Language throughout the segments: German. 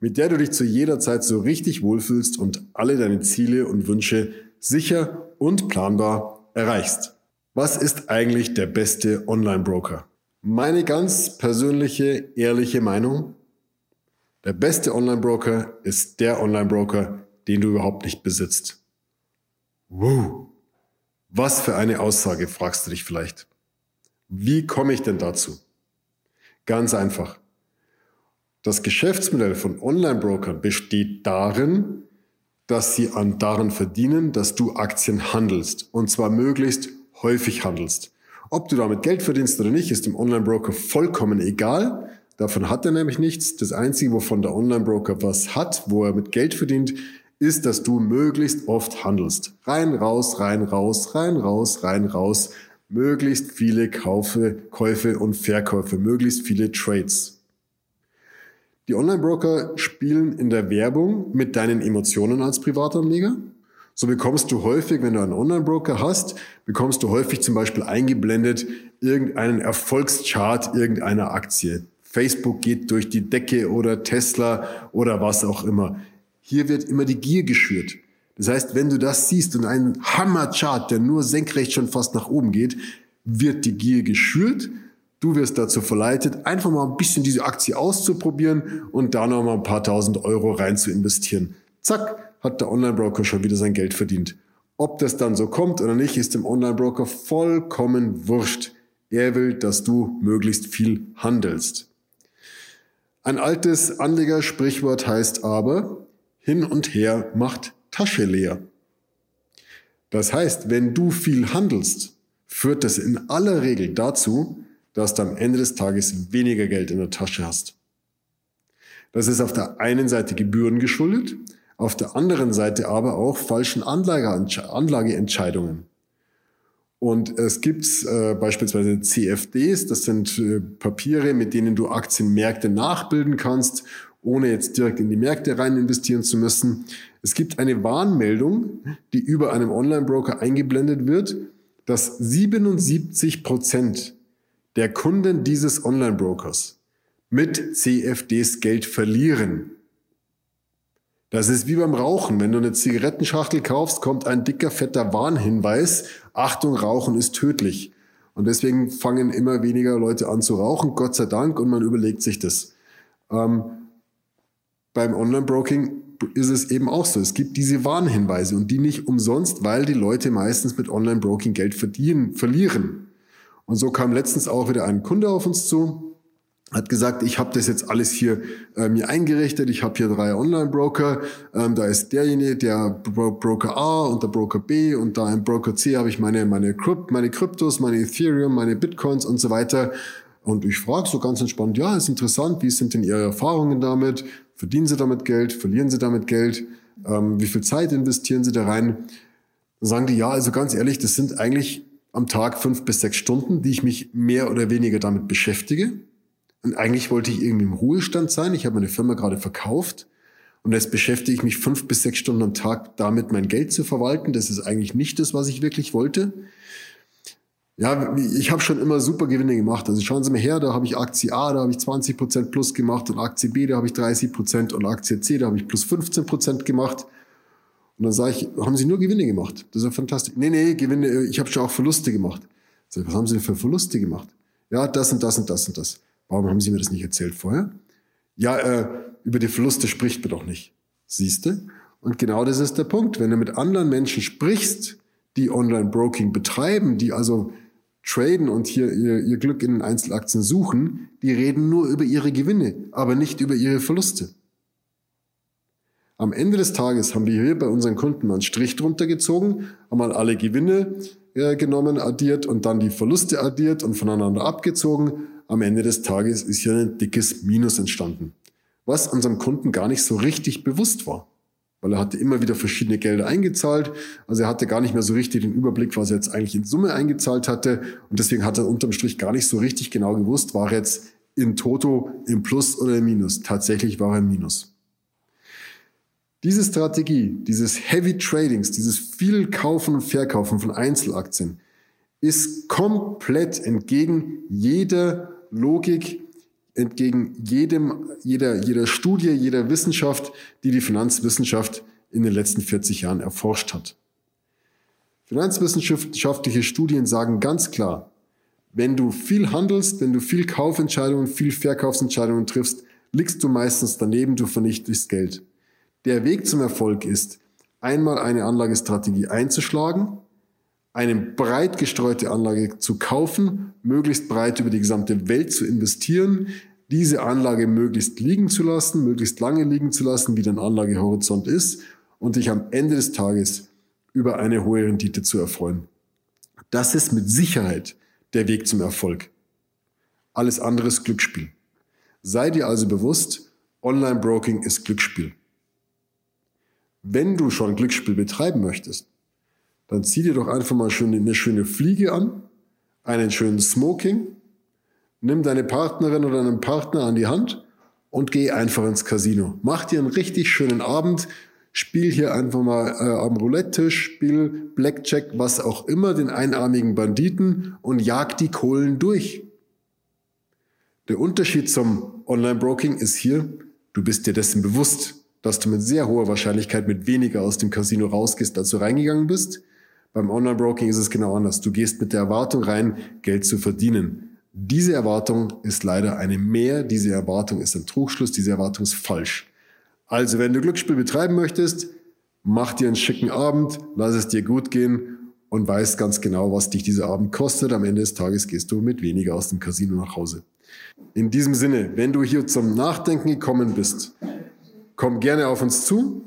mit der du dich zu jeder Zeit so richtig wohlfühlst und alle deine Ziele und Wünsche sicher und planbar erreichst. Was ist eigentlich der beste Online-Broker? Meine ganz persönliche, ehrliche Meinung, der beste Online-Broker ist der Online-Broker, den du überhaupt nicht besitzt. Wow. Was für eine Aussage, fragst du dich vielleicht. Wie komme ich denn dazu? Ganz einfach. Das Geschäftsmodell von Online-Brokern besteht darin, dass sie an daran verdienen, dass du Aktien handelst und zwar möglichst häufig handelst. Ob du damit Geld verdienst oder nicht, ist dem Online-Broker vollkommen egal. Davon hat er nämlich nichts. Das Einzige, wovon der Online-Broker was hat, wo er mit Geld verdient, ist, dass du möglichst oft handelst. Rein, raus, rein, raus, rein, raus, rein, raus. Möglichst viele Kaufe, Käufe und Verkäufe, möglichst viele Trades. Die Online-Broker spielen in der Werbung mit deinen Emotionen als Privatanleger. So bekommst du häufig, wenn du einen Online-Broker hast, bekommst du häufig zum Beispiel eingeblendet irgendeinen Erfolgschart irgendeiner Aktie. Facebook geht durch die Decke oder Tesla oder was auch immer. Hier wird immer die Gier geschürt. Das heißt, wenn du das siehst und einen Hammerchart, der nur senkrecht schon fast nach oben geht, wird die Gier geschürt Du wirst dazu verleitet, einfach mal ein bisschen diese Aktie auszuprobieren und da noch mal ein paar tausend Euro rein zu investieren. Zack, hat der Online-Broker schon wieder sein Geld verdient. Ob das dann so kommt oder nicht, ist dem Online-Broker vollkommen wurscht. Er will, dass du möglichst viel handelst. Ein altes Anlegersprichwort heißt aber, hin und her macht Tasche leer. Das heißt, wenn du viel handelst, führt das in aller Regel dazu, dass du am Ende des Tages weniger Geld in der Tasche hast. Das ist auf der einen Seite Gebühren geschuldet, auf der anderen Seite aber auch falschen Anlageentscheidungen. Und es gibt äh, beispielsweise CFDs, das sind äh, Papiere, mit denen du Aktienmärkte nachbilden kannst, ohne jetzt direkt in die Märkte rein investieren zu müssen. Es gibt eine Warnmeldung, die über einem Online-Broker eingeblendet wird, dass 77 Prozent der Kunden dieses Online-Brokers mit CFDs Geld verlieren. Das ist wie beim Rauchen. Wenn du eine Zigarettenschachtel kaufst, kommt ein dicker, fetter Warnhinweis. Achtung, Rauchen ist tödlich. Und deswegen fangen immer weniger Leute an zu rauchen, Gott sei Dank, und man überlegt sich das. Ähm, beim Online-Broking ist es eben auch so. Es gibt diese Warnhinweise und die nicht umsonst, weil die Leute meistens mit Online-Broking Geld verdienen, verlieren. Und so kam letztens auch wieder ein Kunde auf uns zu, hat gesagt, ich habe das jetzt alles hier äh, mir eingerichtet, ich habe hier drei Online-Broker, ähm, da ist derjenige, der Bro Broker A und der Broker B und da im Broker C habe ich meine, meine, Krypt meine Kryptos, meine Ethereum, meine Bitcoins und so weiter. Und ich frage so ganz entspannt, ja, ist interessant, wie sind denn Ihre Erfahrungen damit? Verdienen Sie damit Geld? Verlieren Sie damit Geld? Ähm, wie viel Zeit investieren Sie da rein? Dann sagen die, ja, also ganz ehrlich, das sind eigentlich am Tag fünf bis sechs Stunden, die ich mich mehr oder weniger damit beschäftige. Und eigentlich wollte ich irgendwie im Ruhestand sein. Ich habe meine Firma gerade verkauft. Und jetzt beschäftige ich mich fünf bis sechs Stunden am Tag damit, mein Geld zu verwalten. Das ist eigentlich nicht das, was ich wirklich wollte. Ja, ich habe schon immer super Gewinne gemacht. Also schauen Sie mal her, da habe ich Aktie A, da habe ich 20 Prozent plus gemacht und Aktie B, da habe ich 30 Prozent und Aktie C, da habe ich plus 15 Prozent gemacht. Und dann sage ich, haben Sie nur Gewinne gemacht? Das ist ja fantastisch. Nee, nee, Gewinne, äh, ich habe schon auch Verluste gemacht. Sag was haben Sie denn für Verluste gemacht? Ja, das und das und das und das. Warum haben Sie mir das nicht erzählt vorher? Ja, äh, über die Verluste spricht man doch nicht. Siehste? Und genau das ist der Punkt. Wenn du mit anderen Menschen sprichst, die Online-Broking betreiben, die also traden und hier ihr, ihr Glück in den Einzelaktien suchen, die reden nur über ihre Gewinne, aber nicht über ihre Verluste. Am Ende des Tages haben wir hier bei unseren Kunden mal einen Strich drunter gezogen, haben alle Gewinne äh, genommen, addiert und dann die Verluste addiert und voneinander abgezogen. Am Ende des Tages ist hier ein dickes Minus entstanden, was unserem Kunden gar nicht so richtig bewusst war. weil er hatte immer wieder verschiedene Gelder eingezahlt. Also er hatte gar nicht mehr so richtig den Überblick, was er jetzt eigentlich in Summe eingezahlt hatte. Und deswegen hat er unterm Strich gar nicht so richtig genau gewusst, war er jetzt in Toto im Plus oder im Minus. Tatsächlich war er im Minus. Diese Strategie, dieses Heavy Tradings, dieses viel Kaufen und Verkaufen von Einzelaktien, ist komplett entgegen jeder Logik, entgegen jedem, jeder, jeder Studie, jeder Wissenschaft, die die Finanzwissenschaft in den letzten 40 Jahren erforscht hat. Finanzwissenschaftliche Studien sagen ganz klar, wenn du viel handelst, wenn du viel Kaufentscheidungen, viel Verkaufsentscheidungen triffst, liegst du meistens daneben, du vernichtest Geld. Der Weg zum Erfolg ist, einmal eine Anlagestrategie einzuschlagen, eine breit gestreute Anlage zu kaufen, möglichst breit über die gesamte Welt zu investieren, diese Anlage möglichst liegen zu lassen, möglichst lange liegen zu lassen, wie dein Anlagehorizont ist und dich am Ende des Tages über eine hohe Rendite zu erfreuen. Das ist mit Sicherheit der Weg zum Erfolg. Alles andere ist Glücksspiel. Sei dir also bewusst, Online-Broking ist Glücksspiel. Wenn du schon Glücksspiel betreiben möchtest, dann zieh dir doch einfach mal schön eine schöne Fliege an, einen schönen Smoking Nimm deine Partnerin oder deinen Partner an die Hand und geh einfach ins Casino. Mach dir einen richtig schönen Abend. Spiel hier einfach mal äh, am Roulette-Tisch, spiel Blackjack, was auch immer, den einarmigen Banditen und jag die Kohlen durch. Der Unterschied zum Online-Broking ist hier, du bist dir dessen bewusst, dass du mit sehr hoher Wahrscheinlichkeit mit weniger aus dem Casino rausgehst, als du reingegangen bist. Beim Online-Broking ist es genau anders. Du gehst mit der Erwartung rein, Geld zu verdienen. Diese Erwartung ist leider eine Mehr, diese Erwartung ist ein Trugschluss, diese Erwartung ist falsch. Also wenn du Glücksspiel betreiben möchtest, mach dir einen schicken Abend, lass es dir gut gehen und weißt ganz genau, was dich dieser Abend kostet. Am Ende des Tages gehst du mit weniger aus dem Casino nach Hause. In diesem Sinne, wenn du hier zum Nachdenken gekommen bist, komm gerne auf uns zu.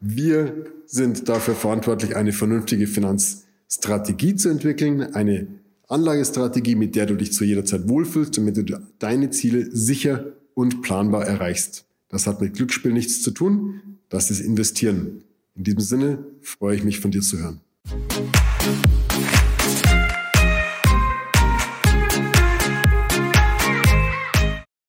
Wir sind dafür verantwortlich, eine vernünftige Finanzstrategie zu entwickeln, eine Anlagestrategie, mit der du dich zu jeder Zeit wohlfühlst, damit du deine Ziele sicher und planbar erreichst. Das hat mit Glücksspiel nichts zu tun. Das ist Investieren. In diesem Sinne freue ich mich von dir zu hören.